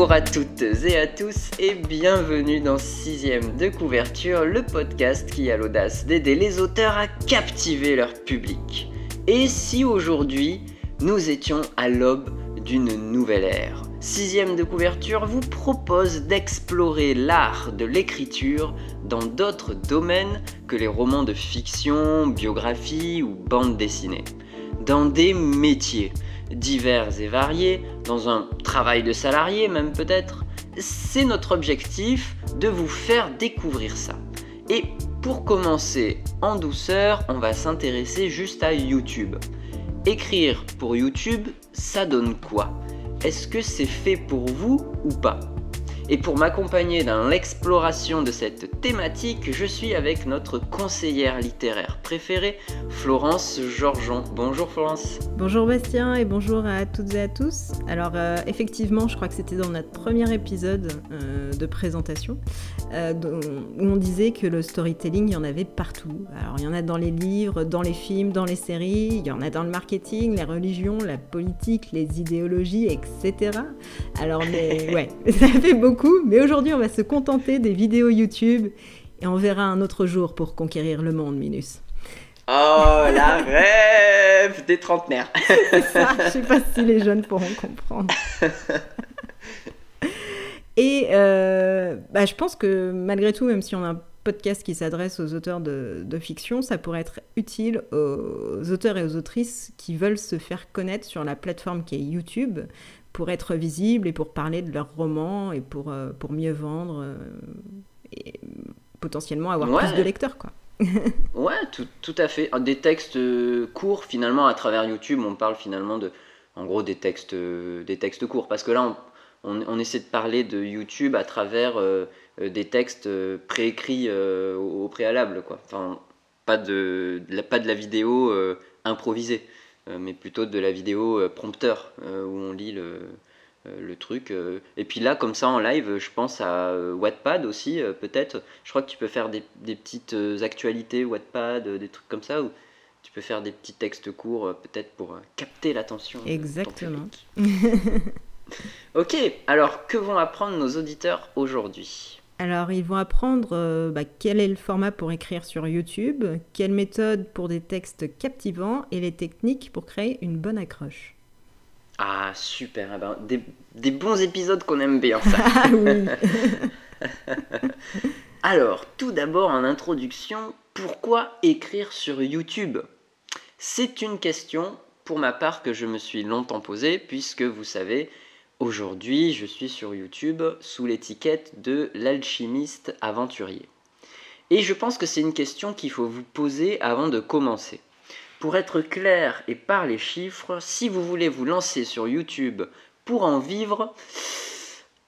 Bonjour à toutes et à tous et bienvenue dans Sixième de couverture, le podcast qui a l'audace d'aider les auteurs à captiver leur public. Et si aujourd'hui nous étions à l'aube d'une nouvelle ère Sixième de couverture vous propose d'explorer l'art de l'écriture dans d'autres domaines que les romans de fiction, biographie ou bande dessinée. Dans des métiers divers et variés, dans un travail de salarié même peut-être. C'est notre objectif de vous faire découvrir ça. Et pour commencer en douceur, on va s'intéresser juste à YouTube. Écrire pour YouTube, ça donne quoi? Est-ce que c'est fait pour vous ou pas? Et pour m'accompagner dans l'exploration de cette thématique, je suis avec notre conseillère littéraire préférée, Florence Georgeon. Bonjour Florence. Bonjour Bastien et bonjour à toutes et à tous. Alors euh, effectivement, je crois que c'était dans notre premier épisode euh, de présentation euh, où on disait que le storytelling, il y en avait partout. Alors il y en a dans les livres, dans les films, dans les séries, il y en a dans le marketing, les religions, la politique, les idéologies, etc. Alors mais, ouais, ça fait beaucoup mais aujourd'hui on va se contenter des vidéos YouTube et on verra un autre jour pour conquérir le monde, Minus. Oh, la rêve des trentenaires. C'est ça, je sais pas si les jeunes pourront comprendre. Et euh, bah, je pense que malgré tout, même si on a un podcast qui s'adresse aux auteurs de, de, fiction, ça pourrait être utile aux auteurs et aux autrices qui veulent se faire connaître sur la plateforme qui est YouTube, pour être visibles et pour parler de leurs romans et pour, euh, pour mieux vendre euh, et potentiellement avoir plus de lecteurs. Quoi. ouais, tout, tout, à fait. Des textes euh, courts, finalement, à travers YouTube, on parle finalement de, en gros, des textes, des textes courts. Parce que là, on, on, essaie de parler de YouTube à travers des textes préécrits au, préalable, quoi. Enfin, pas de, de la, pas de la vidéo improvisée. Euh, mais plutôt de la vidéo euh, prompteur euh, où on lit le, le truc. Et puis là, comme ça en live, je pense à Wattpad aussi, peut-être. Je crois que tu peux faire des, des, petites actualités Wattpad, des trucs comme ça, où tu peux faire des petits textes courts, peut-être pour capter l'attention. Exactement. ok, alors que vont apprendre nos auditeurs aujourd'hui? Alors, ils vont apprendre euh, bah, quel est le format pour écrire sur YouTube, quelle méthode pour des textes captivants et les techniques pour créer une bonne accroche. Ah, super. Eh ben, des, bons épisodes qu'on aime bien, ça. Ah Alors, tout d'abord, en introduction, pourquoi écrire sur YouTube? C'est une question, pour ma part, que je me suis longtemps posée, puisque vous savez, Aujourd'hui, je suis sur YouTube sous l'étiquette de l'alchimiste aventurier. Et je pense que c'est une question qu'il faut vous poser avant de commencer. Pour être clair et par les chiffres, si vous voulez vous lancer sur YouTube pour en vivre,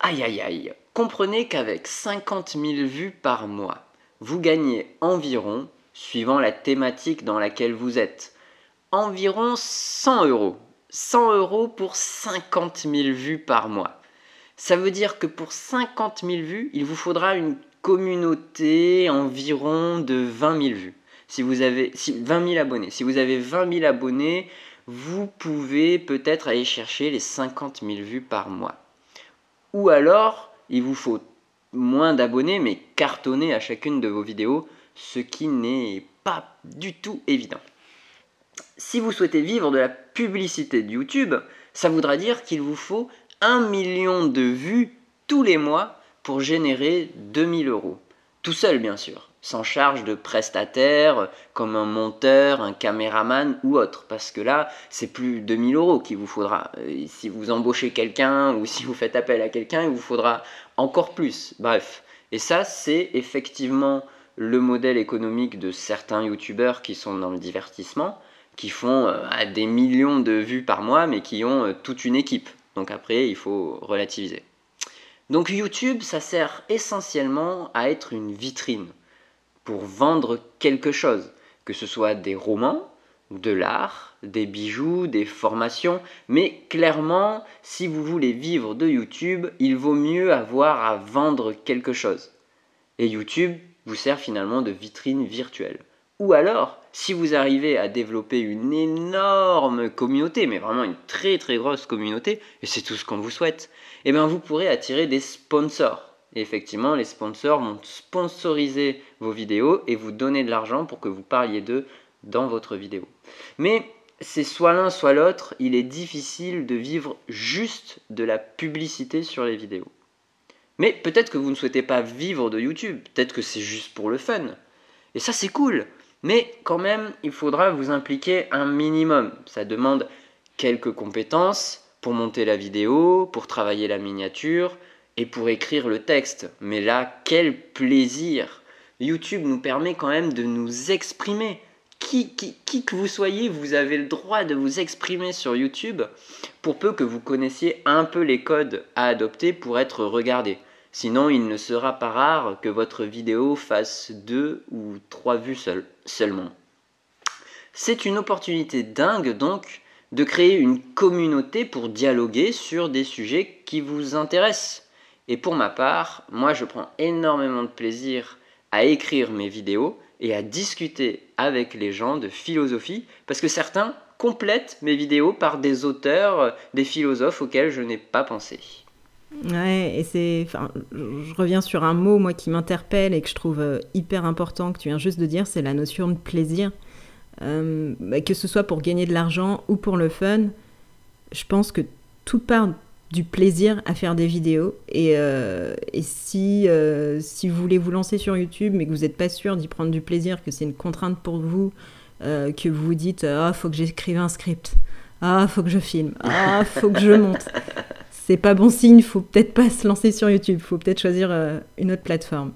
aïe aïe aïe, comprenez qu'avec 50 000 vues par mois, vous gagnez environ, suivant la thématique dans laquelle vous êtes, environ 100 euros 100 euros pour 50 000 vues par mois. Ça veut dire que pour 50 000 vues, il vous faudra une communauté environ de 20 000 vues. Si vous avez 20 000 abonnés. Si vous avez 20 000 abonnés, vous pouvez peut-être aller chercher les 50 000 vues par mois. Ou alors, il vous faut moins d'abonnés, mais cartonner à chacune de vos vidéos, ce qui n'est pas du tout évident. Si vous souhaitez vivre de la publicité de YouTube, ça voudra dire qu'il vous faut un million de vues tous les mois pour générer 2000 euros. Tout seul, bien sûr, sans charge de prestataire, comme un monteur, un caméraman ou autre, parce que là, c'est plus 2000 euros qu'il vous faudra. si vous embauchez quelqu'un ou si vous faites appel à quelqu'un, il vous faudra encore plus. Bref. Et ça, c'est effectivement le modèle économique de certains youtubeurs qui sont dans le divertissement qui font euh, des millions de vues par mois, mais qui ont euh, toute une équipe. Donc après, il faut relativiser. Donc YouTube, ça sert essentiellement à être une vitrine pour vendre quelque chose, que ce soit des romans, de l'art, des bijoux, des formations, mais clairement, si vous voulez vivre de YouTube, il vaut mieux avoir à vendre quelque chose. Et YouTube vous sert finalement de vitrine virtuelle. Ou alors, si vous arrivez à développer une énorme communauté, mais vraiment une très très grosse communauté, et c'est tout ce qu'on vous souhaite, eh bien vous pourrez attirer des sponsors. Effectivement, les sponsors vont sponsoriser vos vidéos et vous donner de l'argent pour que vous parliez d'eux dans votre vidéo. Mais c'est soit l'un soit l'autre, il est difficile de vivre juste de la publicité sur les vidéos. Mais peut-être que vous ne souhaitez pas vivre de YouTube, peut-être que c'est juste pour le fun. Et ça c'est cool. Mais quand même, il faudra vous impliquer un minimum. Ça demande quelques compétences pour monter la vidéo, pour travailler la miniature et pour écrire le texte. Mais là, quel plaisir YouTube nous permet quand même de nous exprimer qui, que vous soyez, vous avez le droit de vous exprimer sur YouTube pour peu que vous connaissiez un peu les codes à adopter pour être regardé. Sinon, il ne sera pas rare que votre vidéo fasse deux ou trois vues seulement. C'est une opportunité dingue donc de créer une communauté pour dialoguer sur des sujets qui vous intéressent. Et pour ma part, moi je prends énormément de plaisir à écrire mes vidéos et à discuter avec les gens de philosophie, parce que certains complètent mes vidéos par des auteurs, des philosophes auxquels je n'ai pas pensé. Ouais, et c'est. Enfin, je reviens sur un mot, moi, qui m'interpelle et que je trouve euh, hyper important, que tu viens juste de dire, c'est la notion de plaisir. Euh, bah, que ce soit pour gagner de l'argent ou pour le fun, je pense que toute part du plaisir à faire des vidéos. Et, euh, si, euh, si vous voulez vous lancer sur YouTube, mais que vous n'êtes pas sûr d'y prendre du plaisir, que c'est une contrainte pour vous, que vous vous dites Ah, faut que j'écrive un script. Ah, faut que je filme. Ah, faut que je monte. C'est pas bon signe, faut peut-être pas se lancer sur YouTube, faut peut-être choisir une autre plateforme.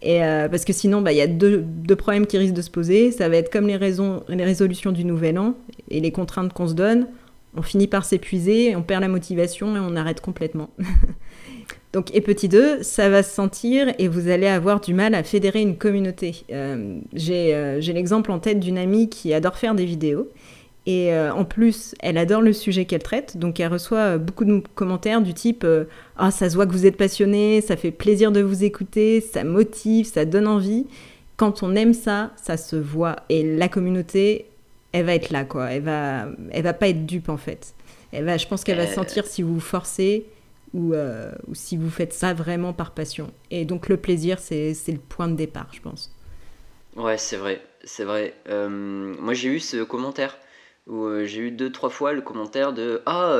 Et parce que sinon, bah, il y a deux, deux, problèmes qui risquent de se poser. Ça va être comme les, raisons, les résolutions du nouvel an et les contraintes qu'on se donne on finit par s'épuiser, on perd la motivation et on arrête complètement. Donc, et petit 2, ça va se sentir et vous allez avoir du mal à fédérer une communauté. Euh, euh, j'ai l'exemple en tête d'une amie qui adore faire des vidéos. Et euh, en plus, elle adore le sujet qu'elle traite. Donc, elle reçoit beaucoup de commentaires du type Ah, ça se voit que vous êtes passionné, ça fait plaisir de vous écouter, ça motive, ça donne envie. Quand on aime ça, ça se voit. Et la communauté, elle va être là, quoi. Elle va, elle va pas être dupe, en fait. Elle va, je pense qu'elle va euh. sentir si vous forcez ou, euh, ou, si vous faites ça vraiment par passion. Et donc, le plaisir, c'est le point de départ, je pense. Ouais, c'est vrai, c'est vrai. Euh, moi, j'ai eu ce commentaire où j'ai eu deux, trois fois le commentaire de Ah,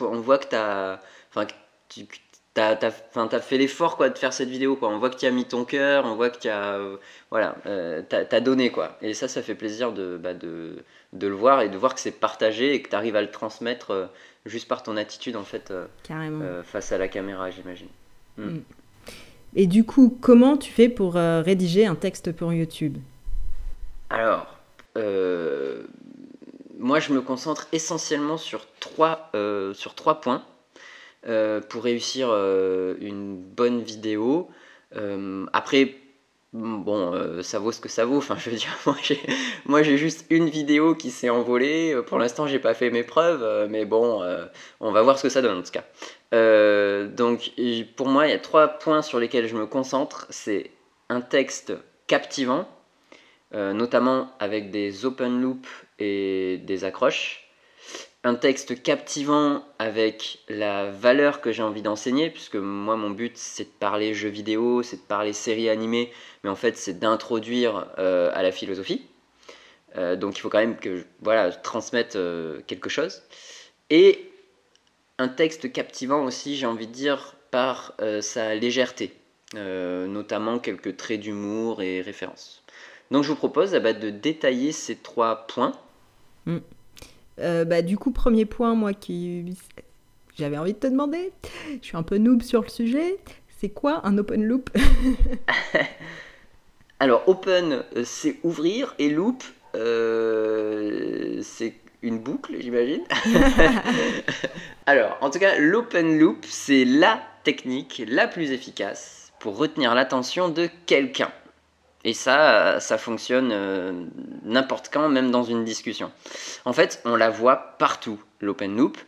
on voit que t'as. Enfin, tu t'as as, fait l'effort quoi de faire cette vidéo quoi on voit que tu as mis ton cœur on voit que tu as voilà t'as as donné quoi et ça ça fait plaisir de, bah, de, de, le voir et de voir que c'est partagé et que tu arrives à le transmettre euh, juste par ton attitude en fait euh, euh, face à la caméra j'imagine mm. Mm. et du coup comment tu fais pour rédiger un texte pour YouTube? Alors moi je me concentre essentiellement sur trois sur trois points euh, pour réussir euh, une bonne vidéo. Euh, après, bon, ça vaut ce que ça vaut. Enfin, je veux dire, moi j'ai juste une vidéo qui s'est envolée. Pour l'instant, j'ai pas fait mes preuves, mais bon, on va voir ce que ça donne en tout cas. donc, pour moi, il y a trois points sur lesquels je me concentre. C'est un texte captivant, notamment avec des open loops des accroches un texte captivant avec la valeur que j'ai envie d'enseigner, puisque moi mon but c'est de parler jeux vidéo, c'est de parler séries animées, mais en fait c'est d'introduire euh, à la philosophie. Euh, donc il faut quand même que voilà transmette euh, quelque chose. Et un texte captivant aussi, j'ai envie de dire, par sa légèreté, notamment quelques traits d'humour et références. Donc je vous propose de détailler ces trois points. Mm. Euh, bah, du coup, premier point, moi qui j'avais envie de te demander, je suis un peu noob sur le sujet, c'est quoi un open loop Alors, open, euh, c'est ouvrir, et loop, euh, c'est une boucle, j'imagine. Alors, en tout cas, l'open loop, c'est la technique la plus efficace pour retenir l'attention de quelqu'un. Et ça, ça fonctionne euh, n'importe quand, même dans une discussion. En fait, on la voit partout, l'open loop.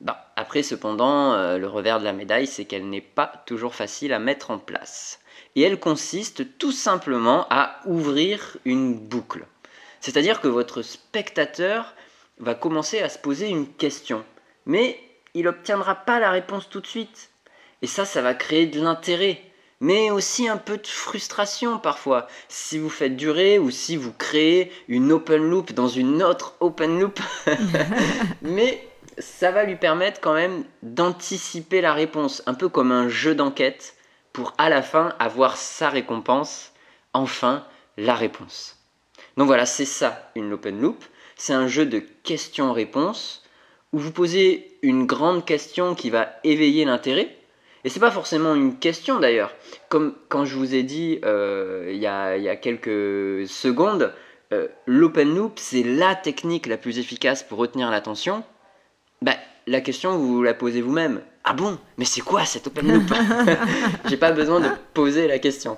Bah, après, cependant, euh, le revers de la médaille, c'est qu'elle n'est pas toujours facile à mettre en place. Et elle consiste tout simplement à ouvrir une boucle. C'est-à-dire que votre spectateur va commencer à se poser une question, mais il n'obtiendra pas la réponse tout de suite. Et ça, ça va créer de l'intérêt, mais aussi un peu de frustration parfois. Si vous faites durer ou si vous créez une open loop dans une autre open loop. mais ça va lui permettre quand même d'anticiper la réponse, un peu comme un jeu d'enquête, pour à la fin avoir sa récompense, enfin la réponse. Donc voilà, c'est ça une open loop. C'est un jeu de questions-réponses où vous posez une grande question qui va éveiller l'intérêt. Et c'est pas forcément une question d'ailleurs. Comme quand je vous ai dit euh, il, y a, quelques secondes, euh, l'open loop c'est la technique la plus efficace pour retenir l'attention. Bah, la question vous la posez vous-même. Ah bon? Mais c'est quoi cette open loop? J'ai pas besoin de poser la question.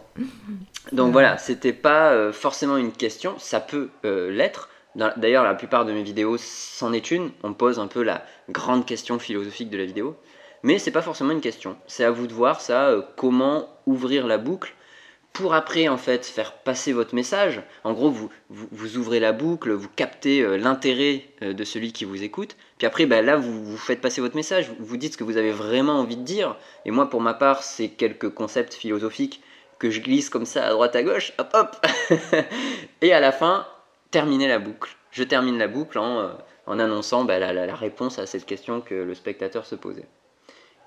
Donc voilà, c'était pas euh, forcément une question, ça peut l'être, D'ailleurs, la plupart de mes vidéos c'en est une. On pose un peu la grande question philosophique de la vidéo. Mais c'est pas forcément une question. C'est à vous de voir ça, euh, comment ouvrir la boucle pour après en fait faire passer votre message. En gros, vous, vous, ouvrez la boucle, vous captez euh, l'intérêt euh, de celui qui vous écoute. Puis après, bah, là, vous, faites passer votre message. Vous dites ce que vous avez vraiment envie de dire. Et moi, pour ma part, c'est quelques concepts philosophiques que je glisse comme ça à droite à gauche. Hop, hop. Et à la fin, terminer la boucle. Je termine la boucle en, en annonçant bah, la, réponse à cette question que le spectateur se posait.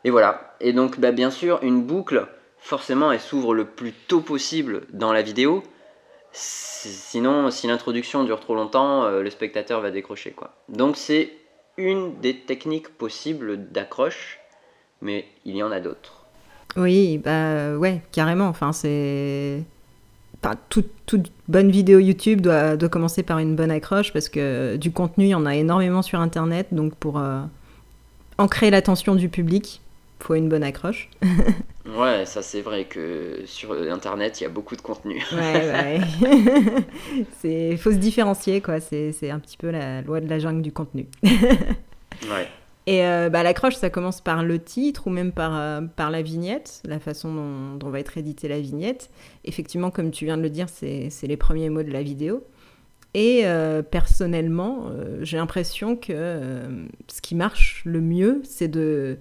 Et voilà. Et donc, bah, bien sûr, une boucle, forcément, elle s'ouvre le plus tôt possible dans la vidéo. Sinon, si l'introduction dure trop longtemps, euh, le spectateur va décrocher. Quoi. Donc, c'est une des techniques possibles d'accroche, mais il y en a d'autres. Oui, bah ouais, carrément. Enfin, c'est toute, bonne vidéo YouTube doit, commencer par une bonne accroche parce que du contenu, il y en a énormément sur Internet. Donc pour euh, ancrer l'attention du public, faut une bonne accroche. ouais, ça c'est vrai que sur Internet, il y a beaucoup de contenu. ouais, ouais. Il faut se différencier, quoi. C'est un petit peu la loi de la jungle du contenu. ouais. Et euh, bah, l'accroche, ça commence par le titre ou même par, euh, par la vignette, la façon dont, va être éditée la vignette. Effectivement, comme tu viens de le dire, c'est les premiers mots de la vidéo. Et euh, personnellement, j'ai l'impression que ce qui marche le mieux, c'est de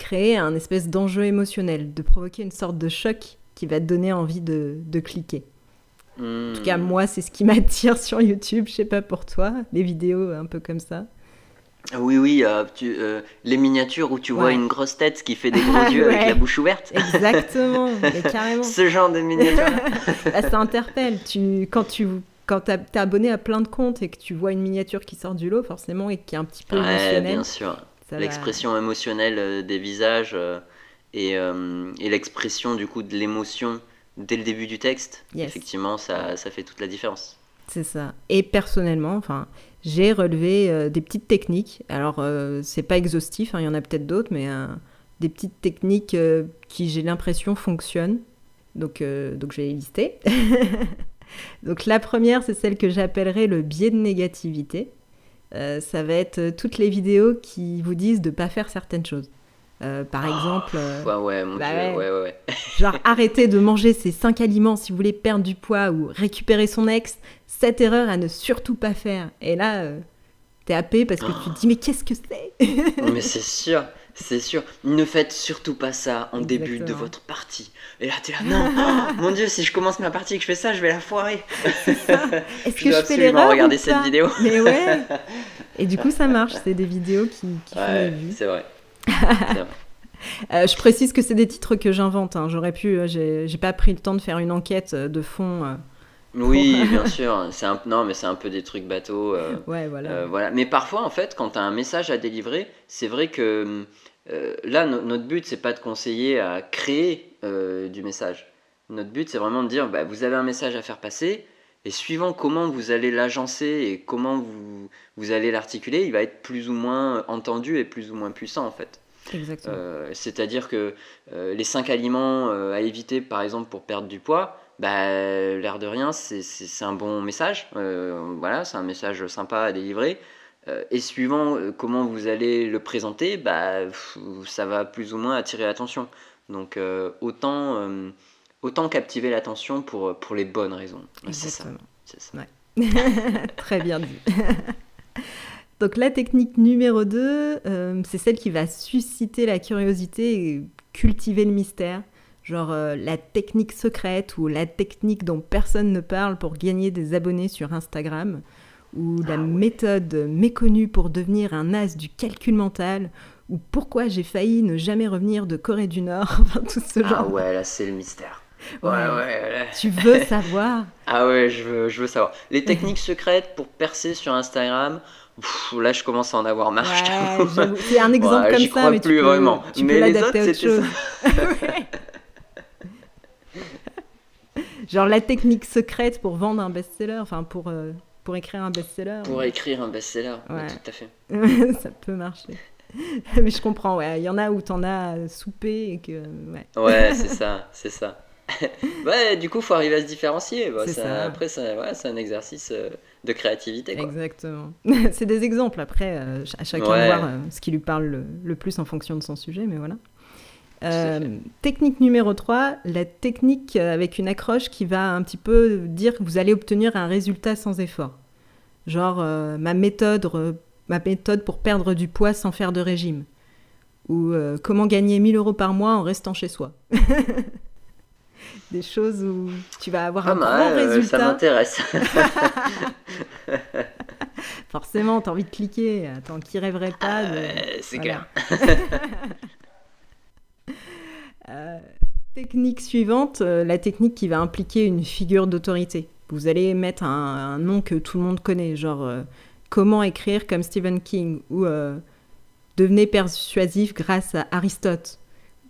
créer un espèce d'enjeu émotionnel, de provoquer une sorte de choc qui va te donner envie de, de cliquer. En tout cas, hmm. moi, c'est ce qui m'attire sur YouTube. Je sais pas pour toi, des vidéos un peu comme ça. Oui, oui, euh, euh, les miniatures où tu vois une grosse tête qui fait des gros yeux avec la bouche ouverte. Exactement, mais carrément. Ce genre de miniature. Bah, ça interpelle. Tu, quand tu quand es abonné à plein de comptes et que tu vois une miniature qui sort du lot, forcément, et qui est un petit peu ouais, émotionnelle. bien sûr. L'expression émotionnelle euh, des visages et, et l'expression du coup de l'émotion dès le début du texte, effectivement, ça, ça fait toute la différence. C'est ça. Et personnellement, enfin, j'ai relevé euh, des petites techniques. Alors, euh, c'est pas exhaustif, hein, il y en a peut-être d'autres, mais euh, des petites techniques qui, j'ai l'impression, fonctionnent. Donc, donc, je vais les lister. donc, la première, c'est celle que j'appellerais le biais de négativité. Ça va être toutes les vidéos qui vous disent de ne pas faire certaines choses. par oh, exemple. ouais, mon bah Dieu, ouais. ouais, genre, arrêtez de manger ces cinq aliments si vous voulez perdre du poids ou récupérer son ex cette erreur à ne surtout pas faire. Et là, euh, t'es happé parce que tu te dis, mais qu'est-ce que c'est? Mais c'est sûr, c'est sûr. Ne faites surtout pas ça en début de votre partie. Et là, t'es là, non, oh, mon Dieu, si je commence ma partie et que je fais ça, je vais la foirer. Est-ce que je fais l'erreur regarder cette vidéo. Mais ouais. Et du coup, ça marche. C'est des vidéos qui, qui font la vue. C'est vrai. Euh, je précise que c'est des titres que j'invente. Hein. J'aurais pu, euh, j'ai pas pris le temps de faire une enquête de fond oui, bien sûr. C'est un... Non, mais c'est un peu des trucs bateaux. Euh, ouais, voilà. Euh, voilà. Mais parfois, en fait, quand tu as un message à délivrer, c'est vrai que euh, là, notre but, c'est pas de conseiller à créer du message. Notre but, c'est vraiment de dire, bah, vous avez un message à faire passer, et suivant comment vous allez l'agencer et comment vous, vous allez l'articuler, il va être plus ou moins entendu et plus ou moins puissant, en fait. Exactement. C'est-à-dire que les cinq aliments à éviter, par exemple, pour perdre du poids, bah, l'air de rien, c'est un bon message. Euh, voilà, c'est un message sympa à délivrer. Euh, et suivant euh, comment vous allez le présenter, bah, ça va plus ou moins attirer l'attention. Donc autant, autant captiver l'attention pour, pour les bonnes raisons. C'est ça. Très bien dit. Donc la technique numéro 2, euh, c'est celle qui va susciter la curiosité et cultiver le mystère. Genre euh, la technique secrète ou la technique dont personne ne parle pour gagner des abonnés sur Instagram. Ou la Ah ouais. méthode méconnue pour devenir un as du calcul mental. Ou pourquoi j'ai failli ne jamais revenir de Corée du Nord. Enfin tout ce Ah genre. ouais, là c'est le mystère. Ouais, Ouais. ouais. Tu veux savoir? Ah ouais, je veux, je veux savoir. Les techniques secrètes pour percer sur Instagram, pff, là je commence à en avoir marre, Ouais. C'est un exemple Ouais, comme ça, crois mais plus tu peux, vraiment. tu Mais peux les autres, autre c'était chose. Genre la technique secrète pour vendre un best-seller, enfin pour, euh, pour écrire un best-seller. Pour écrire un best-seller, ouais, Ouais. tout à fait. ça peut marcher. mais je comprends, ouais. Il y en a où t'en as soupé et que. Ouais. Ouais, c'est ça, c'est ça. ouais, du coup, faut arriver à se différencier. bah, C'est ça- ça. Après, ouais, c'est un exercice euh, de créativité. Quoi. Exactement. c'est des exemples après, euh, à chacun Ouais. de voir euh, ce qui lui parle le, le plus en fonction de son sujet, mais voilà. Euh, technique numéro 3, la technique euh, avec une accroche qui va un petit peu dire que vous allez obtenir un résultat sans effort. Genre euh, ma, méthode, ma méthode pour perdre du poids sans faire de régime. Ou comment gagner 1000 euros par mois en restant chez soi. Des choses où tu vas avoir Pas un grand mal, euh, ça résultat. m'intéresse. Forcément, t'as envie de cliquer. Attends, qui rêverait pas de... Euh, c'est Voilà. clair. Euh, technique suivante, euh, la technique qui va impliquer une figure d'autorité. Vous allez mettre un, un nom que tout le monde connaît, genre euh, comment écrire comme Stephen King ou devenez persuasif grâce à Aristote.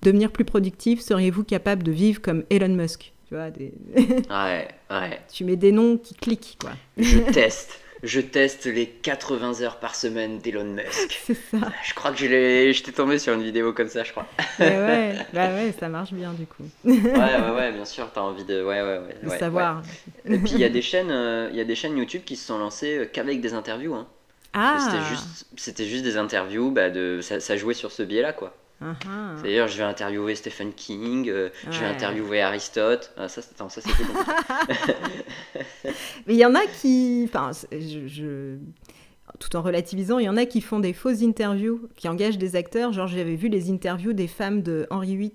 Devenir plus productif, seriez-vous capable de vivre comme Elon Musk? Tu vois, des- Ouais, ouais. tu mets des noms qui cliquent, quoi. Je teste. Je teste les 80 heures par semaine d'Elon Musk. C'est ça. Je crois que je j'étais tombé sur une vidéo comme ça, je crois. Ouais, bah ouais, ça marche bien du coup. Ouais, ouais, ouais, bien sûr, t'as envie de. Ouais, ouais, ouais. De savoir. Et puis il y a des chaînes, euh, y a des chaînes YouTube qui se sont lancées euh, qu'avec des interviews. Hein. Ah C'était juste, c'était juste des interviews, bah, de, ça, ça jouait sur ce biais-là, quoi. Ah. C'est-à-dire, je vais interviewer Stephen King, euh, je vais interviewer Aristote. Ah, ça, c'est- attends, ça c'était compliqué. Mais il y en a qui. Enfin, c'est- je, je- Tout en relativisant, il y en a qui font des fausses interviews, qui engagent des acteurs. Genre, j'avais vu les interviews des femmes de Henri VIII.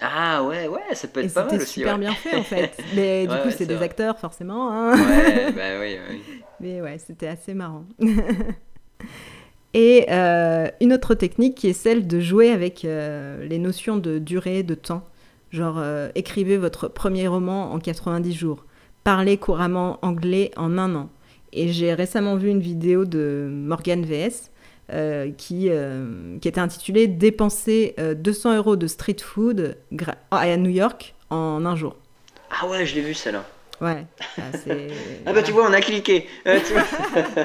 Ah ouais, ouais, ça peut Et être pas mal c'était aussi. super ouais. bien fait en fait. Mais du Ouais, coup, c'est c'est des vrai. acteurs forcément. hein. Ouais, bah oui, oui. Mais ouais, c'était assez marrant. Et euh, une autre technique qui est celle de jouer avec euh, les notions de durée, de temps. Genre, euh, écrivez votre premier roman en 90 jours. Parlez couramment anglais en un an. Et j'ai récemment vu une vidéo de Morgan VS qui, qui était intitulée Dépenser euh, 200 euros de street food à New York en un jour. Ah ouais, je l'ai vu celle-là. Ouais, Ah, Ah bah tu vois, on a cliqué. Euh, tu vois.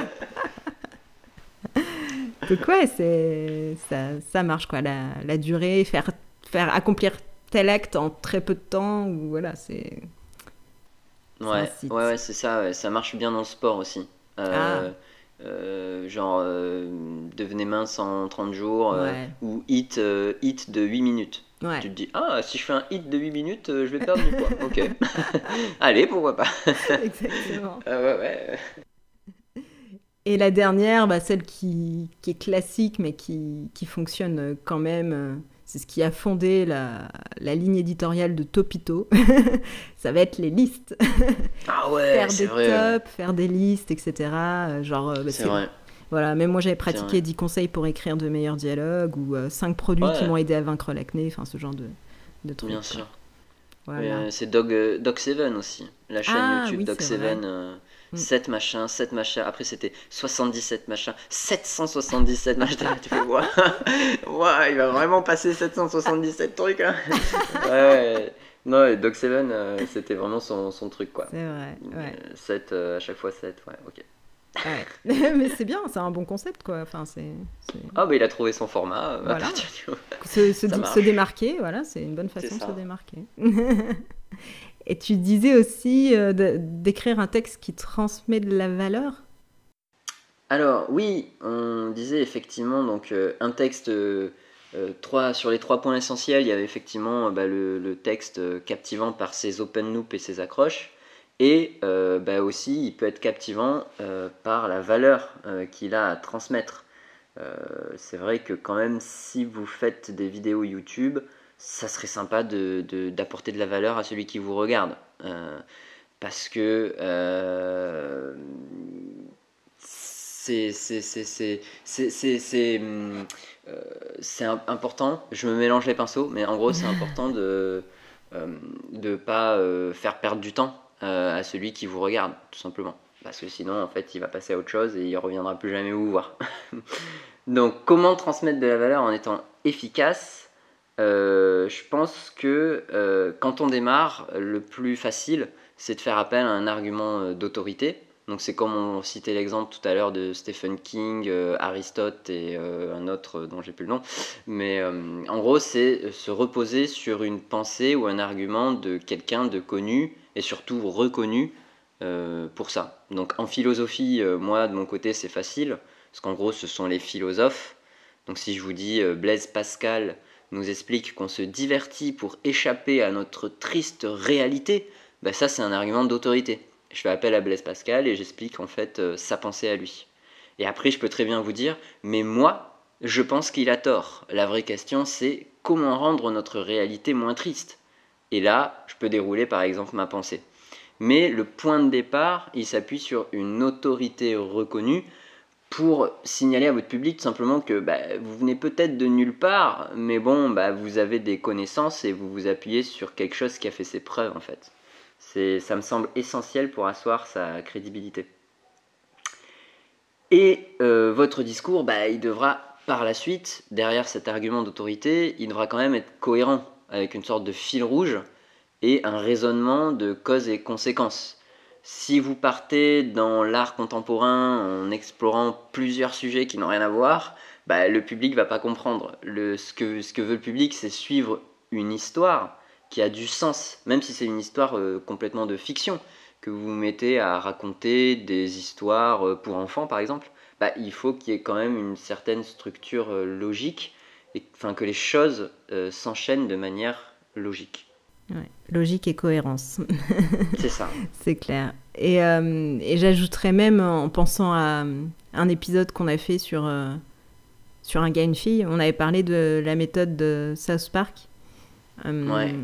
Donc ouais, c'est ça, ça marche quoi, la, la durée, faire faire accomplir tel acte en très peu de temps ou voilà, c'est Ouais, ouais, ouais, c'est ça. ouais, Ça marche bien dans le sport aussi. Euh, euh, genre, euh, devenez mince en 30 jours Ouais. ou hit, hit de 8 minutes. ouais. Tu te dis, ah, si je fais un hit de 8 minutes, je vais perdre du poids. Ok. Allez, pourquoi pas. Exactement. Ah ouais, ouais. Et la dernière, bah, celle qui, qui est classique mais qui, qui fonctionne quand même, euh, c'est ce qui a fondé la, la ligne éditoriale de Topito. ça va être les listes. Ah ouais, faire c'est des vrai. tops, faire des listes, etc. euh, Genre, euh, bah, C'est vrai. Voilà, même moi j'avais pratiqué 10 conseils pour écrire de meilleurs dialogues ou 5 produits Ouais. qui m'ont aidé à vaincre l'acné, enfin ce genre de, de trucs. Bien sûr. Voilà. Euh, c'est Dog, euh, Dog Seven aussi. La chaîne Ah, YouTube oui, Dog. Seven. Euh, Mm. 7 machins, 7 machins. Après, c'était 77 machins, 777 machins. tu fais, ouah, il va vraiment passer 777 trucs. Hein. ouais. Non, et Dog Seven, euh, c'était vraiment son, son truc, quoi. C'est vrai, ouais. 7, à chaque fois 7, ouais, ok. ouais. Mais c'est bien, c'est un bon concept quoi. Enfin, c'est. Ah, bah il a trouvé son format. euh, à Voilà. partir du- Se, se, se démarquer, voilà, c'est une bonne façon de se démarquer. Et tu disais aussi euh, d'écrire un texte qui transmet de la valeur? Alors oui, on disait effectivement donc euh, un texte euh, sur les trois points essentiels, il y avait effectivement bah, le, texte captivant par ses open loops et ses accroches, Et bah aussi, il peut être captivant par la valeur qu'il a à transmettre. c'est vrai que quand même, si vous faites des vidéos YouTube, ça serait sympa d'apporter de, de, la valeur à celui qui vous regarde. parce que c'est c'est important. Je me mélange les pinceaux, mais en gros, c'est important de ne euh, pas euh, faire perdre du temps euh, à celui qui vous regarde, tout simplement. Parce que sinon, en fait, il va passer à autre chose et il reviendra plus jamais vous voir. Donc, comment transmettre de la valeur en étant efficace Je pense que quand on démarre, le plus facile, c'est de faire appel à un argument d'autorité donc c'est comme on citait l'exemple tout à l'heure de Stephen King, euh, Aristote et euh, un autre dont j'ai plus le nom. Mais euh, en gros, c'est se reposer sur une pensée ou un argument de quelqu'un de connu et surtout reconnu pour ça. Donc en philosophie, moi de mon côté, c'est facile parce qu'en gros, ce sont les philosophes. Donc si je vous dis Blaise Pascal nous explique qu'on se divertit pour échapper à notre triste réalité, ben ça c'est un argument d'autorité je fais appel à Blaise Pascal et j'explique en fait euh, sa pensée à lui. Et après, je peux très bien vous dire, mais moi, je pense qu'il a tort. La vraie question, c'est comment rendre notre réalité moins triste. Et là, je peux dérouler par exemple ma pensée. Mais le point de départ, il s'appuie sur une autorité reconnue pour signaler à votre public tout simplement que bah, vous venez peut-être de nulle part, mais bon, bah, vous avez des connaissances et vous vous appuyez sur quelque chose qui a fait ses preuves en fait ça me semble essentiel pour asseoir sa crédibilité. Et euh, votre discours, bah, il devra par la suite, derrière cet argument d'autorité, il devra quand même être cohérent, avec une sorte de fil rouge et un raisonnement de cause et conséquences. Si vous partez dans l'art contemporain en explorant plusieurs sujets qui n'ont rien à voir, bah, le public va pas comprendre. ce, que, veut le public, c'est suivre une histoire, qui a du sens, même si c'est une histoire euh, complètement de fiction, que vous mettez à raconter des histoires euh, pour enfants par exemple, bah, il faut qu'il y ait quand même une certaine structure euh, logique, et que les choses s'enchaînent de manière logique. Logique et cohérence. c'est ça. C'est clair. Et, et j'ajouterais même en pensant à un épisode qu'on a fait sur, sur un gars et une fille, on avait parlé de la méthode de South Park. ouais.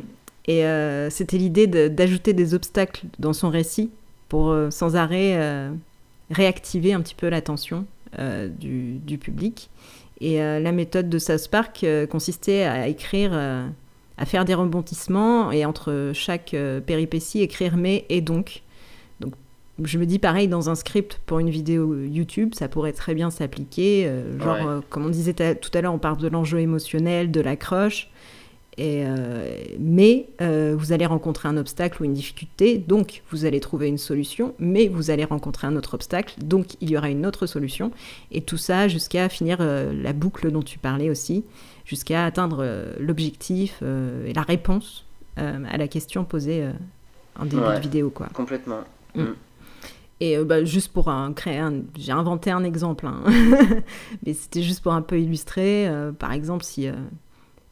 Et euh, c'était l'idée d'ajouter des obstacles dans son récit pour euh, sans arrêt euh, réactiver un petit peu l'attention du, du, public. Et la méthode de South Park consistait à écrire, à faire des rebondissements et entre chaque péripétie écrire mais et donc. Donc je me dis pareil dans un script pour une vidéo YouTube, ça pourrait très bien s'appliquer. genre, comme on disait tout à l'heure, on parle de l'enjeu émotionnel, de l'accroche. Euh, mais euh, vous allez rencontrer un obstacle ou une difficulté, donc vous allez trouver une solution, mais vous allez rencontrer un autre obstacle, donc il y aura une autre solution. Et tout ça jusqu'à finir euh, la boucle dont tu parlais aussi, jusqu'à atteindre l'objectif et la réponse à la question posée en début de vidéo. Quoi. Complètement. Mm. Mm. Et bah, juste pour un, créer un, j'ai inventé un exemple, hein. mais c'était juste pour un peu illustrer. par exemple, si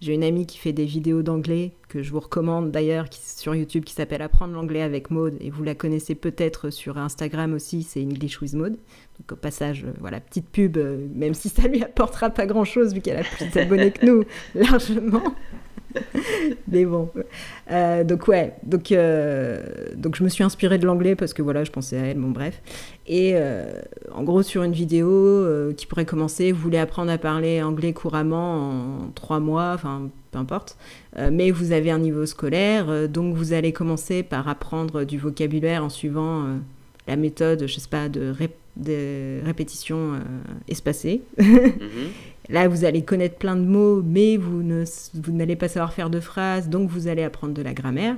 j'ai une amie qui fait des vidéos d'anglais que je vous recommande d'ailleurs sur YouTube qui s'appelle Apprendre l'anglais avec Maude et vous la connaissez peut-être sur Instagram aussi, c'est English with Maude. Donc au passage, euh, voilà, petite pub, euh, même si ça lui apportera pas grand-chose vu qu'elle a plus d'abonnés que nous, largement. Mais bon. Euh, donc ouais, donc, euh, donc je me suis inspirée de l'anglais parce que voilà, je pensais à elle, bon bref. Et euh, en gros, sur une vidéo qui pourrait commencer, vous voulez apprendre à parler anglais couramment en trois mois, enfin peu importe, mais vous avez un niveau scolaire, donc vous allez commencer par apprendre du vocabulaire en suivant la méthode, je sais pas, de, répétition espacée. Mhm. Là, vous allez connaître plein de mots, mais vous, ne, vous n'allez pas savoir faire de phrases, donc vous allez apprendre de la grammaire.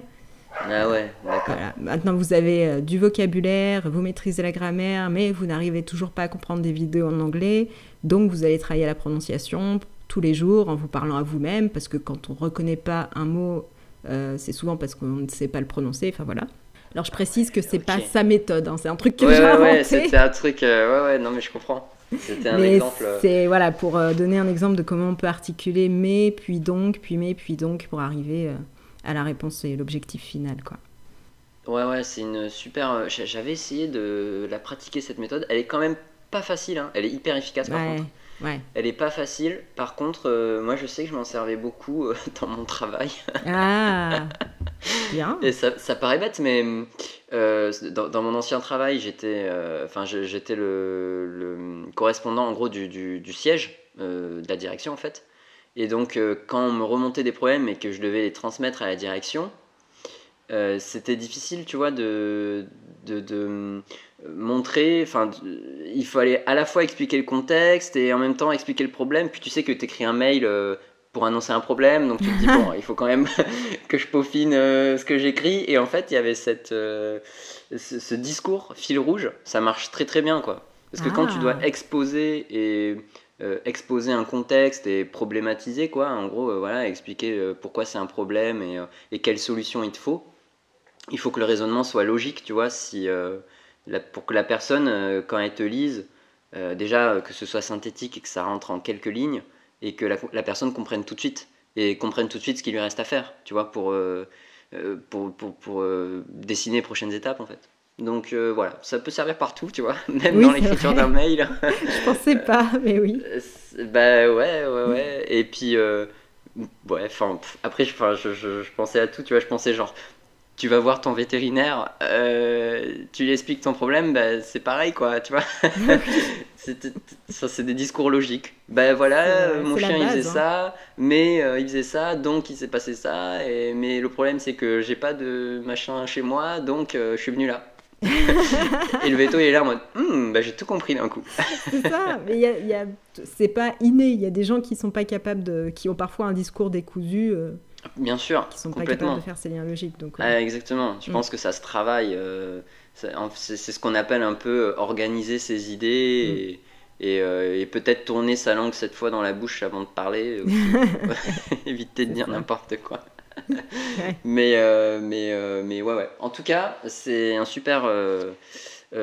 Ah ouais, d'accord. Maintenant, vous avez euh, du vocabulaire, vous maîtrisez la grammaire, mais vous n'arrivez toujours pas à comprendre des vidéos en anglais, donc vous allez travailler à la prononciation tous les jours en vous parlant à vous-même, parce que quand on ne reconnaît pas un mot, euh, c'est souvent parce qu'on ne sait pas le prononcer, enfin voilà. Alors je précise que c'est pas sa méthode, hein, c'est un truc que j'ai inventé. Ouais, c'était un truc, euh, ouais, ouais, non mais je comprends. C'était un exemple. Euh. C'est voilà pour euh, donner un exemple de comment on peut articuler mais puis donc puis mais puis donc pour arriver euh, à la réponse et l'objectif final quoi. Ouais, ouais, c'est une super. j'a- J'avais essayé de la pratiquer cette méthode. Elle est quand même pas facile, hein. Elle est hyper efficace par Ouais, contre. Ouais. Elle est pas facile. Par contre, euh, moi je sais que je m'en servais beaucoup euh, dans mon travail. Ah, bien. Et ça, ça paraît bête, mais euh, dans, dans mon ancien travail, j'étais enfin, je- j'étais le, le correspondant en gros du, du- du siège de la direction en fait. Et donc, quand on me remontait des problèmes et que je devais les transmettre à la direction, euh, c'était difficile, tu vois, de, de, de, euh, montrer. Enfin, il fallait à la fois expliquer le contexte et en même temps expliquer le problème. Puis tu sais que tu écris un mail euh, pour annoncer un problème, donc tu te dis, bon, il faut quand même que je peaufine euh, ce que j'écris. Et en fait, il y avait cette, ce, ce discours fil rouge, ça marche très très bien, quoi. Parce que quand tu Ah. dois exposer et euh, exposer un contexte et problématiser, quoi, en gros, euh, voilà, expliquer euh, pourquoi c'est un problème et, et quelle solution il te faut, il faut que le raisonnement soit logique, tu vois, si, euh, la- pour que la personne, euh, quand elle te lise, euh, déjà que ce soit synthétique et que ça rentre en quelques lignes, et que la, la personne comprenne tout de suite, et comprenne tout de suite ce qu'il lui reste à faire, tu vois, pour, pour, pour, pour, dessiner les prochaines étapes, en fait. Donc voilà, ça peut servir partout, tu vois, même Oui, dans l'écriture d'un mail. Je pensais pas, mais oui. Bah ouais, ouais, ouais. Et puis, ouais, enfin, après, je, je pensais à tout, tu vois, je pensais genre, tu vas voir ton vétérinaire, euh, tu lui expliques ton problème, bah, c'est pareil, quoi, tu vois. C'est- Ça, c'est des discours logiques. Bah voilà, euh, mon chien il faisait hein. ça, mais euh, il faisait ça, donc il s'est passé ça, et, mais le problème c'est que j'ai pas de machin chez moi, donc euh, je suis venu là. et le veto il est là en mode, bah j'ai tout compris d'un coup. C'est ça, mais il y a- y a- c'est pas inné. Il y a des gens qui sont pas capables de, qui ont parfois un discours décousu, Bien sûr, qui sont pas capables de faire ces liens logiques. Donc, euh, Ah, exactement. Je Mm. pense que ça se travaille. euh, c'est ce qu'on appelle un peu euh, organiser ses idées et, et, euh, et peut-être tourner sa langue cette fois dans la bouche avant de parler. Éviter de dire n'importe quoi. mais, euh, mais, euh, mais ouais, ouais. En tout cas, c'est un super,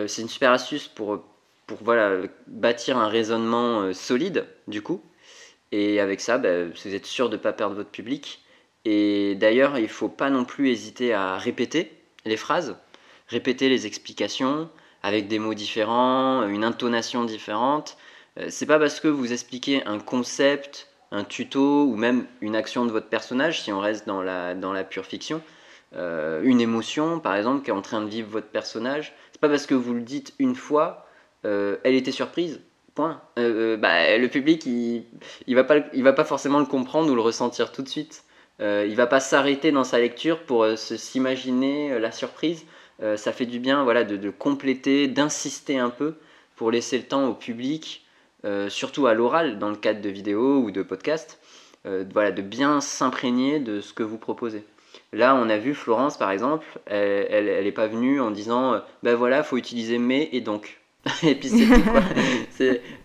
c'est une super astuce pour, pour voilà, bâtir un raisonnement solide, du coup. Et avec ça, bah, vous êtes sûr de ne pas perdre votre public. Et d'ailleurs, il faut pas non plus hésiter à répéter les phrases, répéter les explications avec des mots différents, une intonation différente. Euh, C'est pas parce que vous expliquez un concept, un tuto ou même une action de votre personnage, si on reste dans la, dans la pure fiction, euh, une émotion par exemple qui est en train de vivre votre personnage. C'est pas parce que vous le dites une fois, euh, elle était surprise. Point. Bah, le public, il, il va pas, il va pas forcément le comprendre ou le ressentir tout de suite. Euh, il va pas s'arrêter dans sa lecture pour euh, s'imaginer euh, la surprise. Euh, ça fait du bien, voilà, de, compléter, d'insister un peu pour laisser le temps au public, surtout à l'oral dans le cadre de vidéos ou de podcasts, voilà, de bien s'imprégner de ce que vous proposez. Là, on a vu Florence, par exemple, elle, elle, elle est pas venue en disant, ben voilà, faut utiliser mais et donc. et puis c'est tout quoi.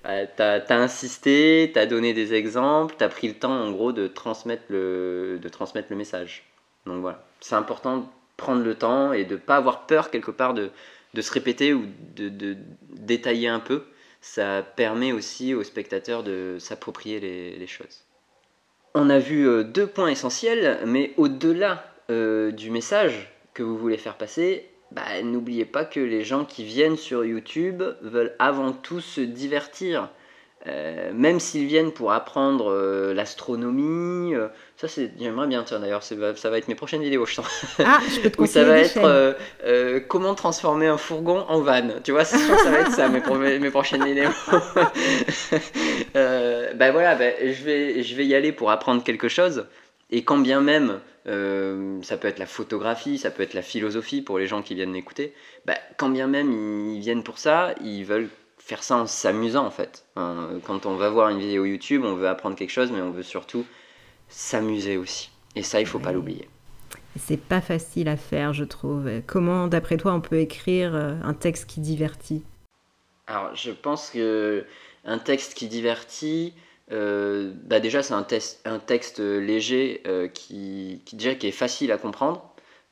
Euh, t'as, insisté, t'as donné des exemples, t'as pris le temps en gros de transmettre le, de transmettre le message. Donc voilà, c'est important de prendre le temps et de pas avoir peur quelque part de, de se répéter ou de, de détailler un peu. Ça permet aussi aux spectateurs de s'approprier les, les choses. On a vu euh, deux points essentiels, mais au-delà euh, du message que vous voulez faire passer, bah, n'oubliez pas que les gens qui viennent sur YouTube veulent avant tout se divertir. Euh, même s'ils viennent pour apprendre euh, l'astronomie, euh, ça c'est, j'aimerais bien, tiens d'ailleurs, ça va être mes prochaines vidéos, je sens. Ah, je peux te Ou ça va être comment transformer un fourgon en van. Tu vois, c'est sûr que ça va être ça mes, pro- mes prochaines vidéos. bah voilà, bah, je, vais, je vais y aller pour apprendre quelque chose. Et quand bien même, euh, ça peut être la photographie, ça peut être la philosophie pour les gens qui viennent m'écouter, bah, quand bien même ils viennent pour ça, ils veulent faire ça en s'amusant en fait. Hein, Quand on va voir une vidéo YouTube, on veut apprendre quelque chose, mais on veut surtout s'amuser aussi. Et ça, il faut pas l'oublier. C'est pas facile à faire, je trouve. Comment, d'après toi, on peut écrire euh, un texte qui divertit? Alors, je pense que un texte qui divertit, euh, bah déjà c'est un, un texte léger euh, qui, qui déjà qui est facile à comprendre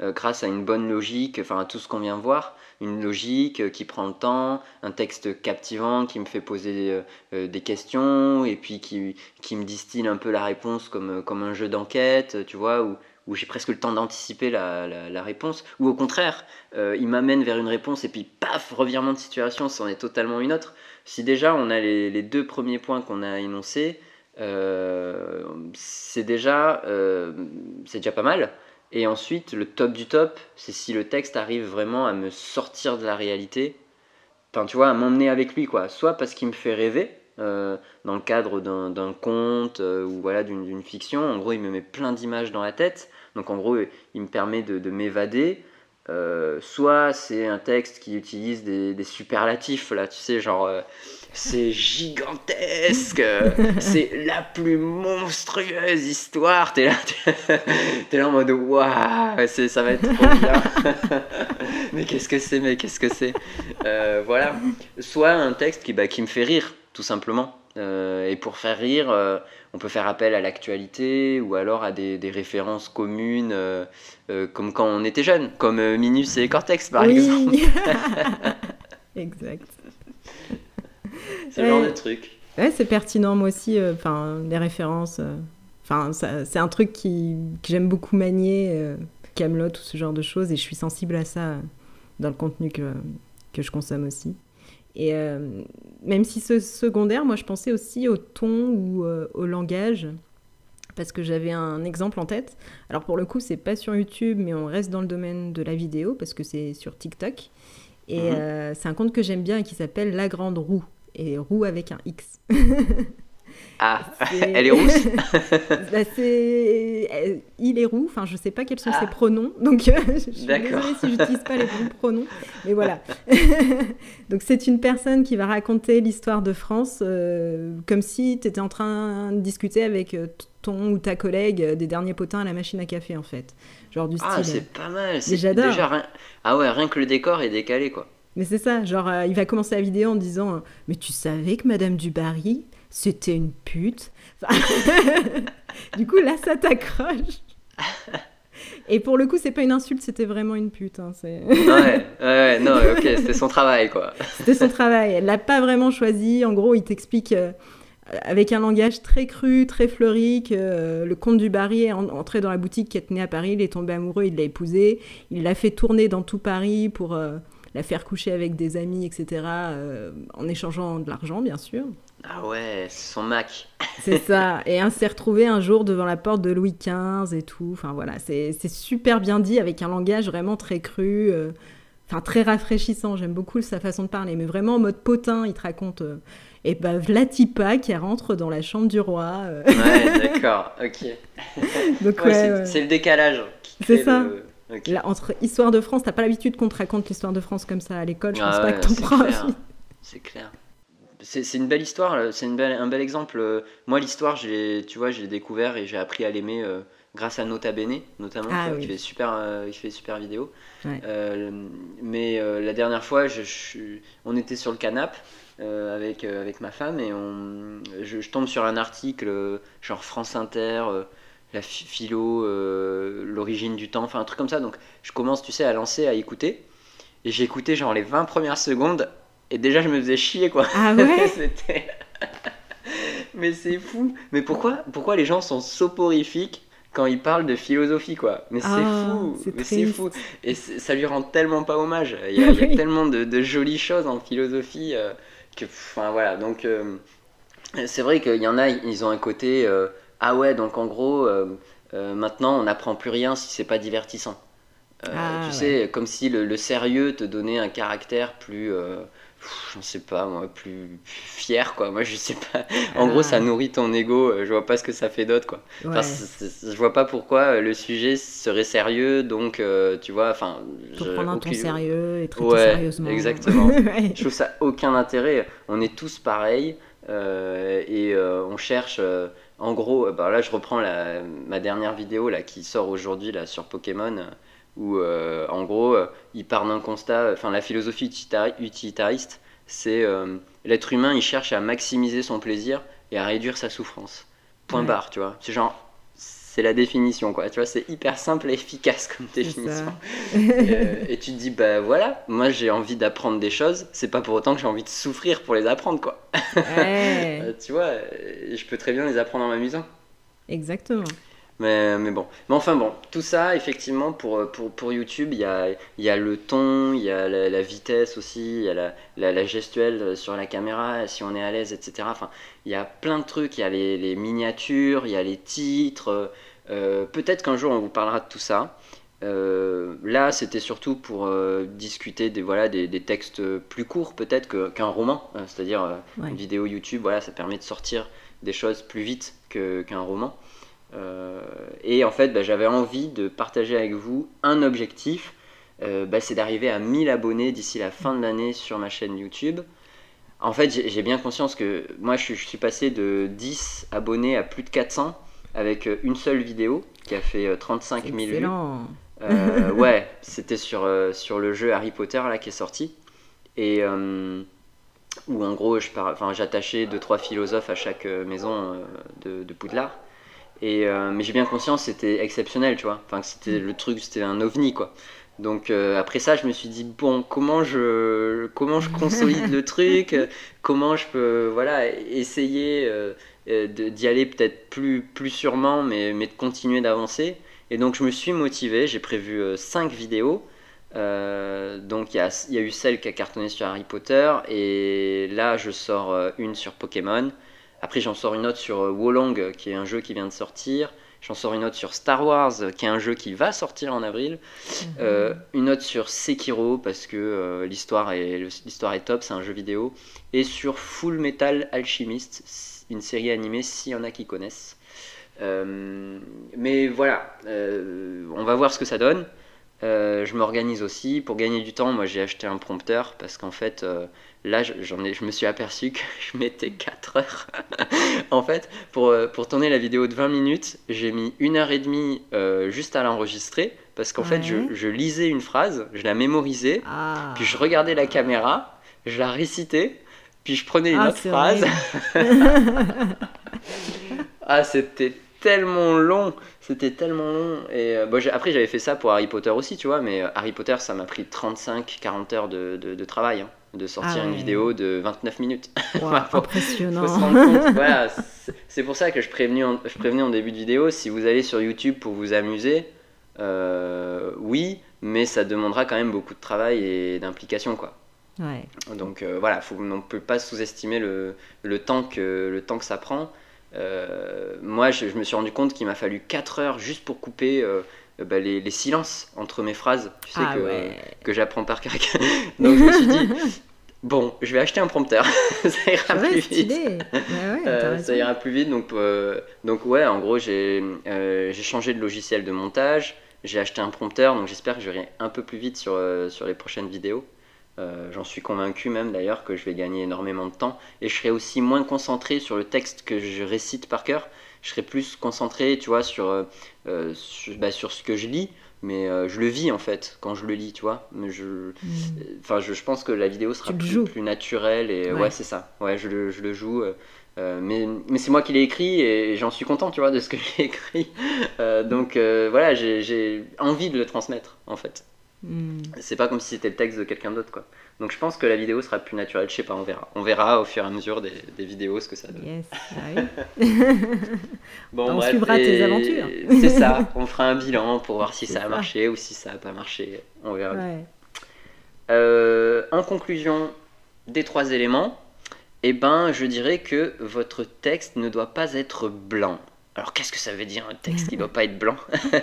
euh, grâce à une bonne logique, enfin à tout ce qu'on vient voir, une logique qui prend le temps, un texte captivant qui me fait poser des questions et puis qui, qui me distille un peu la réponse comme, comme un jeu d'enquête, tu vois, où j'ai presque le temps d'anticiper la, réponse, ou au contraire, il m'amène vers une réponse et puis paf, revirement de situation, c'en est totalement une autre. Si déjà on a les, deux premiers points qu'on a énoncés, c'est déjà, c'est déjà pas mal. Et ensuite, le top du top, c'est si le texte arrive vraiment à me sortir de la réalité, enfin, tu vois, à m'emmener avec lui, quoi. Soit parce qu'il me fait rêver, euh, dans le cadre d'un conte euh, ou voilà d'une fiction. En gros, il me met plein d'images dans la tête. Donc, en gros, il me permet de, m'évader. Euh, soit c'est un texte qui utilise des, superlatifs, là, tu sais, genre c'est gigantesque, c'est la plus monstrueuse histoire. T'es là, es là en mode waouh, ça va être trop bien. mais qu'est-ce que c'est, mais qu'est-ce que c'est? Euh, Voilà. Soit un texte qui, bah, qui me fait rire, tout simplement. Euh, et pour faire rire, euh, on peut faire appel à l'actualité ou alors à des, références communes, comme quand on était jeune, comme Minus et Cortex par exemple. exact. Ce genre de truc. Ouais, c'est pertinent, moi aussi. Euh, enfin, les références. Euh, enfin, c'est un truc qui, que j'aime beaucoup manier, euh, Camelot ou ce genre de choses, et je suis sensible à ça dans le contenu que, que je consomme aussi. Et même si ce secondaire, moi je pensais aussi au ton ou au langage, parce que j'avais un exemple en tête. Alors pour le coup, c'est pas sur YouTube, mais on reste dans le domaine de la vidéo, parce que c'est sur TikTok. Et mhm. c'est un compte que j'aime bien et qui s'appelle La Grande Roue et roux avec un X. Ah, elle est rousse bah. Il est roux, enfin je sais pas quels sont ses ah. pronoms, donc euh, je suis désolée si j'utilise pas les bons pronoms, mais voilà. donc c'est une personne qui va raconter l'histoire de France euh, comme si tu étais en train de discuter avec euh, ton ou ta collègue des derniers potins à la machine à café en fait. Genre du ah, style. Ah c'est pas mal, c'est déjà rien... Ah ouais, rien que le décor est décalé quoi. Mais c'est ça, genre, euh, il va commencer la vidéo en disant Mais tu savais que Madame Dubarry, c'était une pute Du coup, là, ça t'accroche. Et pour le coup, c'est pas une insulte, c'était vraiment une pute. Hein, ouais, ouais, non, ok, c'était son travail, quoi. C'était son travail. Elle l'a pas vraiment choisi. En gros, il t'explique euh, avec un langage très cru, très fleuri, que euh, le comte du Barry est entré dans la boutique qui est tenue à Paris, il est tombé amoureux, il l'a épousée. Il l'a fait tourner dans tout Paris pour la faire coucher avec des amis, etc., euh, en échangeant de l'argent, bien sûr. Ah ouais, c'est son Mac. c'est ça. Et on s'est retrouvé un jour devant la porte de Louis XV et tout. Enfin voilà, c'est super bien dit avec un langage vraiment très cru, euh, enfin très rafraîchissant. J'aime beaucoup sa façon de parler, mais vraiment en mode potin. Il te raconte. Euh, et bah Vlatipa qui rentre dans la chambre du roi. Ouais, d'accord, ok. Donc ouais, c'est le décalage. C'est ça entre histoire de France, t'as pas l'habitude qu'on te raconte l'histoire de France comme ça à l'école. Je pense ah pas que t'en prends C'est clair. C'est une belle histoire, c'est un bel exemple. Moi, l'histoire, tu vois, j'ai découvert et j'ai appris à l'aimer euh, grâce à Nota Bene, notamment, ah qui, fait super, euh, fait super vidéo. Euh, mais la dernière fois, je, on était sur le canapé avec, avec ma femme et on, je, je, tombe sur un article genre France Inter la philo, euh, l'origine du temps, enfin un truc comme ça. Donc je commence, tu sais, à lancer, à écouter. Et j'ai écouté genre les 20 premières secondes et déjà je me faisais chier quoi. Ah ouais Mais c'est fou. Mais pourquoi, pourquoi les gens sont soporifiques quand ils parlent de philosophie quoi? Mais c'est ah, fou, mais c'est fou. Et ça lui rend tellement pas hommage. Il y a, tellement de, jolies choses en philosophie euh, que, enfin voilà. Donc euh, c'est vrai qu'il y en a, ils ont un côté ah ouais, donc en gros, euh, euh, maintenant on n'apprend plus rien si c'est pas divertissant. Euh, ah tu sais, comme si le, sérieux te donnait un caractère plus, j'en sais pas moi, plus, fier quoi. Moi je sais pas. En gros, ça ah. nourrit ton ego. Je vois pas ce que ça fait d'autre quoi. je vois pas pourquoi le sujet serait sérieux. Donc tu vois, enfin. Pour prendre un ton sérieux et traiter ouais, sérieusement. Exactement. Je trouve ça aucun intérêt. On est tous pareils et on cherche en gros, euh, bah là je reprends ma dernière vidéo là, qui sort aujourd'hui là, sur Pokémon, où euh, en gros euh, il part d'un constat, enfin la philosophie utilitariste, c'est l'être humain il cherche à maximiser son plaisir et à réduire sa souffrance. Point barre, tu vois. C'est genre c'est la définition, quoi. Tu vois, c'est hyper simple et efficace comme définition. Euh, et, tu te dis, bah voilà, moi j'ai envie d'apprendre des choses, c'est pas pour autant que j'ai envie de souffrir pour les apprendre, quoi. Euh, tu vois, je peux très bien les apprendre en m'amusant. Exactement. Mais, mais bon. Mais enfin bon, tout ça, effectivement, pour, pour, pour YouTube, il y a, y a le ton, il y a la, vitesse aussi, il y a la, la, gestuelle sur la caméra, si on est à l'aise, etc. Enfin, il y a plein de trucs, il y a les, les miniatures, il y a les titres. Euh, peut-être qu'un jour on vous parlera de tout ça. Euh, là, c'était surtout pour euh, discuter des, voilà, des, des, textes plus courts peut-être qu'un roman, c'est-à-dire une vidéo YouTube, voilà, ça permet de sortir des choses plus vite qu'un roman. Euh, et en fait, bah, j'avais envie de partager avec vous un objectif, euh, bah, c'est d'arriver à 1000 abonnés d'ici la fin de l'année sur ma chaîne YouTube. En fait, j'ai bien conscience que moi, je, suis passé de 10 abonnés à plus de 400 avec euh, une seule vidéo qui a fait 35 000 vues. Euh, ouais, c'était sur, sur le jeu Harry Potter là qui est sorti. Et où en gros, j'attachais deux trois philosophes à chaque maison de, de Poudlard. Et, euh, mais j'ai bien conscience c'était exceptionnel, tu vois. Enfin, c'était le truc, c'était un ovni, quoi. Donc euh, après ça, je me suis dit bon, comment je comment je consolide le truc, comment je peux voilà essayer euh, d'y aller peut-être plus plus sûrement, mais mais de continuer d'avancer. Et donc je me suis motivé, j'ai prévu 5 vidéos. donc il y a, y a, eu celle qui a cartonné sur Harry Potter et là je sors une sur Pokémon. Après, j'en sors une autre sur euh, Wolong, qui est un jeu qui vient de sortir. J'en sors une autre sur Star Wars, qui est un jeu qui va sortir en avril. Mhm. Euh, une autre sur Sekiro, parce que euh, l'histoire est, l'histoire est top, c'est un jeu vidéo. Et sur Full Metal Alchemist, une série animée, s'il y en a qui connaissent. mais voilà, on va voir ce que ça donne. je m'organise aussi. Pour gagner du temps, moi j'ai acheté un prompteur parce qu'en fait, Là, j'en ai, je me suis aperçu que je mettais 4 heures. en fait, pour, euh, pour tourner la vidéo de 20 minutes, j'ai mis une heure et demie euh, juste à l'enregistrer parce qu'en fait, je, je, lisais une phrase, je la mémorisais, ah. puis je regardais la caméra, je la récitais, puis je prenais une ah, autre phrase. ah, c'était tellement long, c'était tellement long. Et euh, bon, après, j'avais fait ça pour Harry Potter aussi, tu vois, mais Harry Potter, ça m'a pris 35-40 heures de, de, travail. Hein de sortir ah une vidéo de 29 minutes. impressionnant. c'est pour ça que je prévenais, en, je prévenais en début de vidéo, si vous allez sur YouTube pour vous amuser, euh, oui, mais ça demandera quand même beaucoup de travail et d'implication. quoi. Donc euh, voilà, faut, on ne peut pas sous-estimer le, le, temps que, le temps que ça prend. Euh, moi, je, me suis rendu compte qu'il m'a fallu 4 heures juste pour couper bah, les, les, silences entre mes phrases, tu sais, ah que, que j'apprends par cœur. Donc je me suis dit, Bon, je vais acheter un prompteur. ça ira plus vite. Euh, ça ira plus vite. Donc, euh, donc ouais, en gros, j'ai euh, changé de logiciel de montage. J'ai acheté un prompteur, donc j'espère que je vais un peu plus vite sur, sur les prochaines vidéos. J'en suis convaincu même d'ailleurs que je vais gagner énormément de temps. Et je serai aussi moins concentré sur le texte que je récite par cœur. Je serai plus concentré, tu vois, sur, bah, sur ce que je lis mais euh, je le vis en fait quand je le lis, tu vois. Mais je, hmm. enfin, je, je, pense que la vidéo sera plus, plus, naturelle et ouais, c'est ça. Ouais, je le, je le joue. Euh, euh, mais, mais c'est moi qui l'ai écrit et j'en suis content, tu vois, de ce que j'ai écrit. donc voilà, j'ai envie de le transmettre en fait. Hmm. C'est pas comme si c'était le texte de quelqu'un d'autre, quoi. Donc je pense que la vidéo sera plus naturelle, je sais pas, on verra. On verra au fur et à mesure des, des vidéos ce que ça donne. Yes, ah bon, on suivra tes aventures. C'est ça, on fera un bilan pour voir si ça a marché ou si ça n'a pas marché. On verra. Euh, en conclusion des trois éléments, eh ben, je dirais que votre texte ne doit pas être blanc. Alors qu'est-ce que ça veut dire un texte? Qui ne doit pas être blanc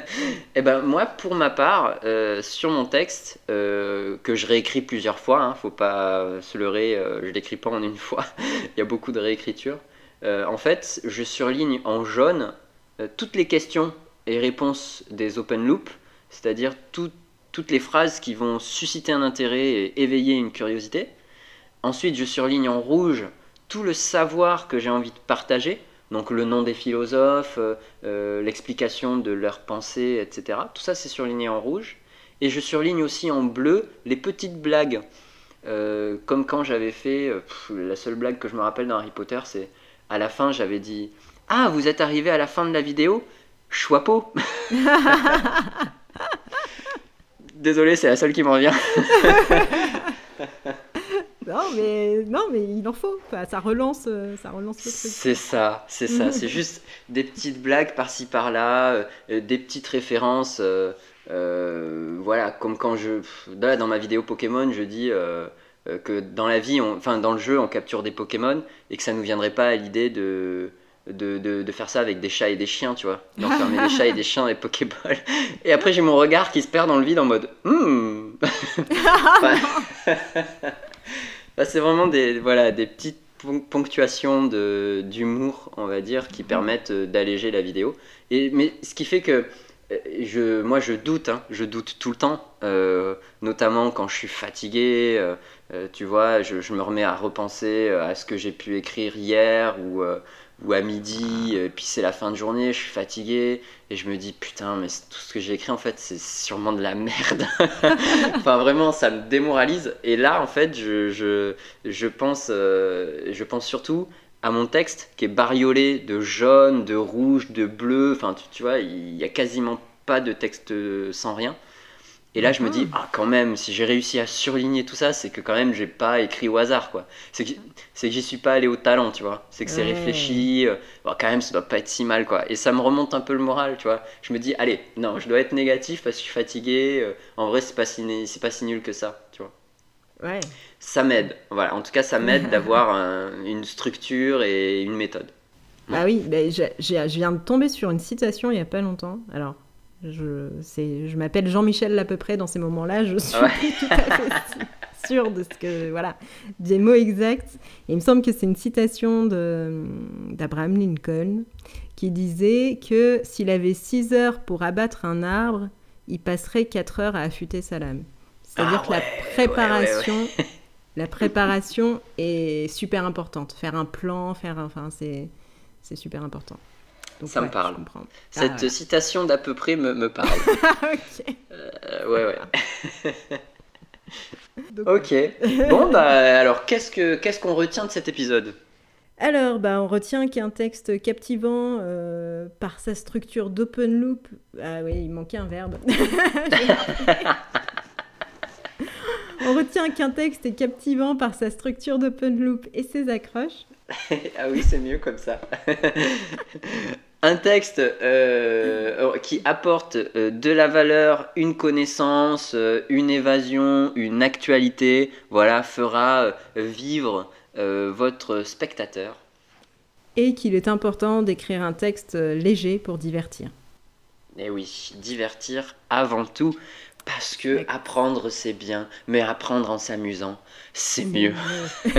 Eh ben moi, pour ma part, euh, sur mon texte, euh, que je réécris plusieurs fois, ne hein, faut pas se leurrer, euh, je l'écris pas en une fois, il y a beaucoup de réécriture. en fait, je surligne en jaune toutes les questions et réponses des open loops, c'est-à-dire toutes les phrases qui vont susciter un intérêt et éveiller une curiosité. Ensuite, je surligne en rouge tout le savoir que j'ai envie de partager donc le nom des philosophes, euh, euh, l'explication de leurs pensées, etc. Tout ça c'est surligné en rouge. Et je surligne aussi en bleu les petites blagues. Euh, comme quand j'avais fait, la seule blague que je me rappelle dans Harry Potter, c'est à la fin j'avais dit Ah, vous êtes arrivé à la fin de la vidéo? Choiseau Désolé, c'est la seule qui m'en vient. non, mais, non, mais il en faut. ça relance, euh, ça relance le truc. C'est ça, c'est ça. c'est juste des petites blagues par-ci par-là, euh, des petites références. voilà, comme quand je. Là, dans ma vidéo Pokémon, je dis que dans la vie, enfin, dans le jeu, on capture des Pokémon et que ça nous viendrait pas à l'idée de de, de, faire ça avec des chats et des chiens, tu vois. D'enfermer des chats et des chiens et Pokéballs. Et après, j'ai mon regard qui se perd dans le vide en mode hmm. bah, c'est vraiment des, voilà, des petites ponctuations d'humour, on va dire, qui permettent euh, d'alléger la vidéo. Et, mais ce qui fait que euh, je, moi, je doute, hein, je doute tout le temps, euh, notamment quand je suis fatigué. tu vois, je, je, me remets à repenser à ce que j'ai pu écrire hier ou ou à midi, euh, puis c'est la fin de journée, je suis fatigué, et je me dis putain, mais tout ce que j'ai écrit en fait, c'est sûrement de la merde. enfin, vraiment, ça me démoralise. Et là, en fait, je, je, je pense, euh, je pense surtout à mon texte qui est bariolé de jaune, de rouge, de bleu. Enfin, tu, tu vois, il n'y a quasiment pas de texte sans rien. Et là, je me dis, ah, quand même, si j'ai réussi à surligner tout ça, c'est que quand même, j'ai pas écrit au hasard, quoi. C'est que, c'est que j'y suis pas allé au talent, tu vois. C'est que c'est réfléchi. Euh, bon, quand même, ça doit pas être si mal, quoi. Et ça me remonte un peu le moral, tu vois. Je me dis, allez, non, je dois être négatif parce que je suis fatigué. Euh, en vrai, c'est pas si, c'est pas si nul que ça, tu vois. Ouais. Ça m'aide. Voilà. En tout cas, ça m'aide d'avoir une structure et une méthode. Ah oui, ben, je viens de tomber sur une citation il y a pas longtemps. Alors, je, je m'appelle Jean-Michel à peu près dans ces moments-là. Je suis tout à fait sûre de ce que voilà des mots exacts. il me semble que c'est une citation d'Abraham Lincoln qui disait que s'il avait 6 heures pour abattre un arbre, il passerait 4 heures à affûter sa lame. C'est-à-dire ah que la préparation, la préparation est super importante. Faire un plan, faire enfin c'est c'est super important ça me parle. Cette ah, citation d'à peu près me, me parle. ok. Euh, ouais, ouais. ok. Bon, bah alors, qu'est-ce qu'on qu'est-ce qu'on retient de cet épisode? Alors, bah, on retient qu'un texte captivant euh, par sa structure d'open loop. Ah oui, il manquait un verbe. on retient qu'un texte est captivant par sa structure d'open loop et ses accroches. ah oui, c'est mieux comme ça. Un texte euh, qui apporte euh, de la valeur, une connaissance, euh, une évasion, une actualité, voilà, fera vivre votre spectateur. Et qu'il est important d'écrire un texte léger pour divertir. Eh oui, divertir avant tout, parce que apprendre c'est bien, mais apprendre en s'amusant, c'est mieux.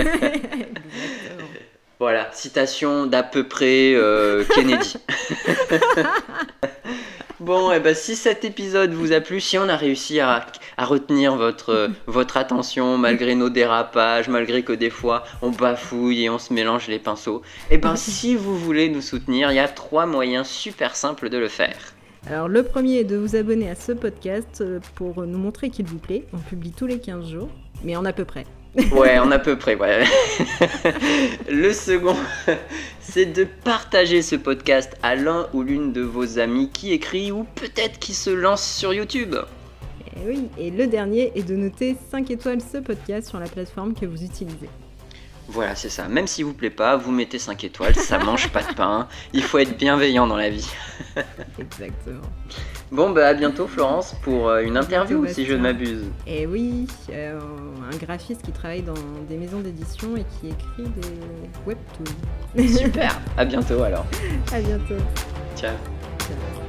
Voilà, citation d'à peu près euh, Kennedy. bon, et eh ben, si cet épisode vous a plu, si on a réussi à, retenir votre, votre attention malgré nos dérapages, malgré que des fois on bafouille et on se mélange les pinceaux, et eh ben si vous voulez nous soutenir, il y a trois moyens super simples de le faire. Alors le premier est de vous abonner à ce podcast euh, pour nous montrer qu'il vous plaît. On publie tous les 15 jours, mais en à peu près. Ouais, en à peu près, ouais. Le second, c'est de partager ce podcast à l'un ou l'une de vos amis qui écrit ou peut-être qui se lance sur YouTube. Et eh oui, et le dernier est de noter 5 étoiles ce podcast sur la plateforme que vous utilisez. Voilà, c'est ça. Même s'il vous plaît pas, vous mettez 5 étoiles, ça mange pas de pain. Il faut être bienveillant dans la vie. Exactement. Bon, bah à bientôt Florence pour euh, une interview si je ne m'abuse. Et eh oui, euh, un graphiste qui travaille dans des maisons d'édition et qui écrit des webtoons. Super, à bientôt alors. À bientôt. Ciao. Ciao.